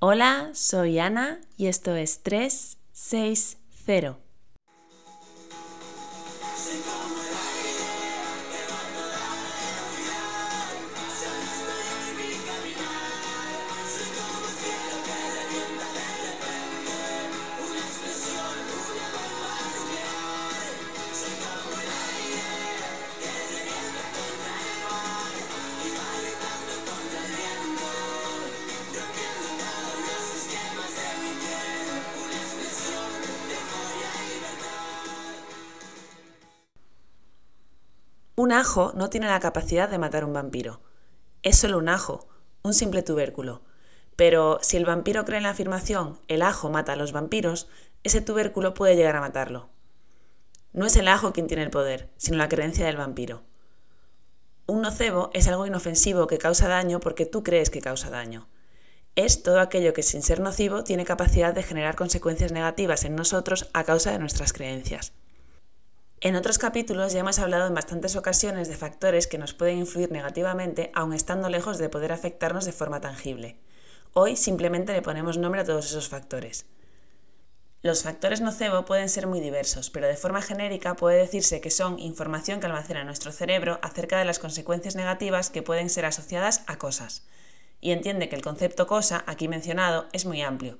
Hola, soy Ana y esto es 360. Un ajo no tiene la capacidad de matar un vampiro. Es solo un ajo, un simple tubérculo. Pero si el vampiro cree en la afirmación el ajo mata a los vampiros, ese tubérculo puede llegar a matarlo. No es el ajo quien tiene el poder, sino la creencia del vampiro. Un nocebo es algo inofensivo que causa daño porque tú crees que causa daño. Es todo aquello que sin ser nocivo tiene capacidad de generar consecuencias negativas en nosotros a causa de nuestras creencias. En otros capítulos ya hemos hablado en bastantes ocasiones de factores que nos pueden influir negativamente aun estando lejos de poder afectarnos de forma tangible. Hoy simplemente le ponemos nombre a todos esos factores. Los factores nocebo pueden ser muy diversos, pero de forma genérica puede decirse que son información que almacena nuestro cerebro acerca de las consecuencias negativas que pueden ser asociadas a cosas. Y entiende que el concepto cosa, aquí mencionado, es muy amplio,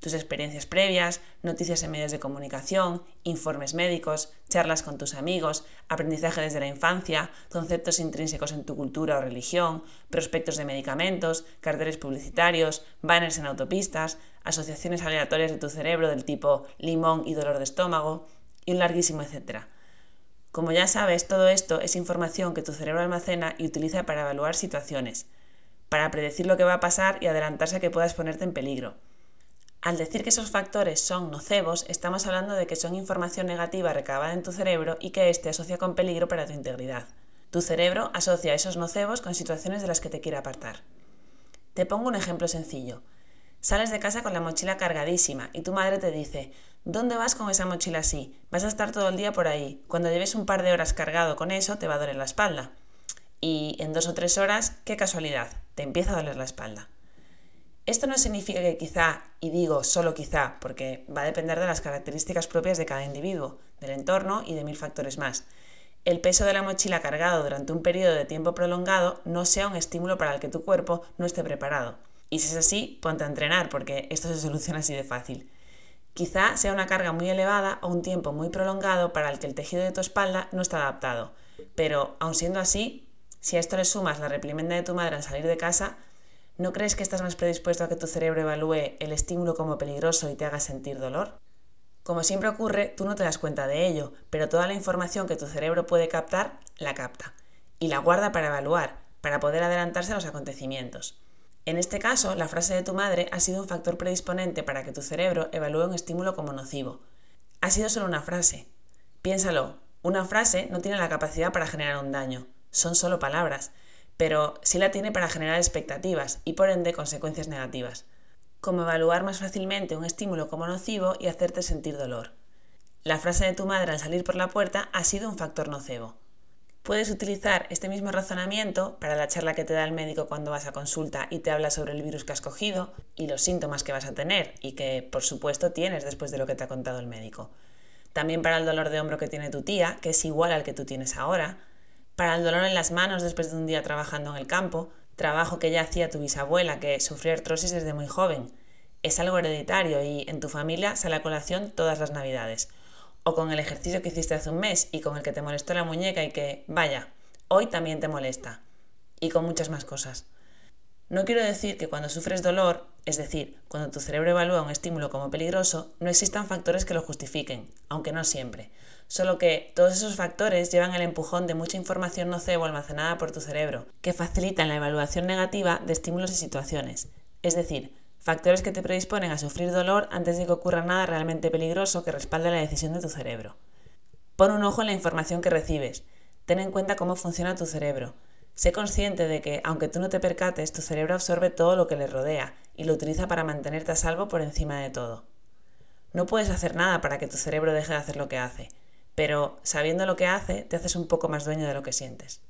tus experiencias previas, noticias en medios de comunicación, informes médicos, charlas con tus amigos, aprendizaje desde la infancia, conceptos intrínsecos en tu cultura o religión, prospectos de medicamentos, carteles publicitarios, banners en autopistas, asociaciones aleatorias de tu cerebro del tipo limón y dolor de estómago, y un larguísimo etcétera. Como ya sabes, todo esto es información que tu cerebro almacena y utiliza para evaluar situaciones, para predecir lo que va a pasar y adelantarse a que puedas ponerte en peligro. Al decir que esos factores son nocebos, estamos hablando de que son información negativa recabada en tu cerebro y que éste asocia con peligro para tu integridad. Tu cerebro asocia esos nocebos con situaciones de las que te quiere apartar. Te pongo un ejemplo sencillo. Sales de casa con la mochila cargadísima y tu madre te dice, ¿dónde vas con esa mochila así? Vas a estar todo el día por ahí. Cuando lleves un par de horas cargado con eso, te va a doler la espalda. Y en dos o tres horas, qué casualidad, te empieza a doler la espalda. Esto no significa que quizá, y digo solo quizá, porque va a depender de las características propias de cada individuo, del entorno y de mil factores más. El peso de la mochila cargado durante un periodo de tiempo prolongado no sea un estímulo para el que tu cuerpo no esté preparado. Y si es así, ponte a entrenar, porque esto se soluciona así de fácil. Quizá sea una carga muy elevada o un tiempo muy prolongado para el que el tejido de tu espalda no está adaptado. Pero, aun siendo así, si a esto le sumas la reprimenda de tu madre al salir de casa, ¿No crees que estás más predispuesto a que tu cerebro evalúe el estímulo como peligroso y te haga sentir dolor? Como siempre ocurre, tú no te das cuenta de ello, pero toda la información que tu cerebro puede captar, la capta. Y la guarda para evaluar, para poder adelantarse a los acontecimientos. En este caso, la frase de tu madre ha sido un factor predisponente para que tu cerebro evalúe un estímulo como nocivo. Ha sido solo una frase. Piénsalo, una frase no tiene la capacidad para generar un daño, son solo palabras, pero sí la tiene para generar expectativas y por ende consecuencias negativas, como evaluar más fácilmente un estímulo como nocivo y hacerte sentir dolor. La frase de tu madre al salir por la puerta ha sido un factor nocebo. Puedes utilizar este mismo razonamiento para la charla que te da el médico cuando vas a consulta y te habla sobre el virus que has cogido y los síntomas que vas a tener y que por supuesto tienes después de lo que te ha contado el médico. También para el dolor de hombro que tiene tu tía, que es igual al que tú tienes ahora, para el dolor en las manos después de un día trabajando en el campo, trabajo que ya hacía tu bisabuela, que sufrió artrosis desde muy joven. Es algo hereditario y en tu familia sale a colación todas las navidades. O con el ejercicio que hiciste hace un mes y con el que te molestó la muñeca y que, vaya, hoy también te molesta. Y con muchas más cosas. No quiero decir que cuando sufres dolor, es decir, cuando tu cerebro evalúa un estímulo como peligroso, no existan factores que lo justifiquen, aunque no siempre. Solo que todos esos factores llevan el empujón de mucha información nocebo almacenada por tu cerebro, que facilitan la evaluación negativa de estímulos y situaciones. Es decir, factores que te predisponen a sufrir dolor antes de que ocurra nada realmente peligroso que respalde la decisión de tu cerebro. Pon un ojo en la información que recibes. Ten en cuenta cómo funciona tu cerebro. Sé consciente de que, aunque tú no te percates, tu cerebro absorbe todo lo que le rodea y lo utiliza para mantenerte a salvo por encima de todo. No puedes hacer nada para que tu cerebro deje de hacer lo que hace, pero sabiendo lo que hace, te haces un poco más dueño de lo que sientes.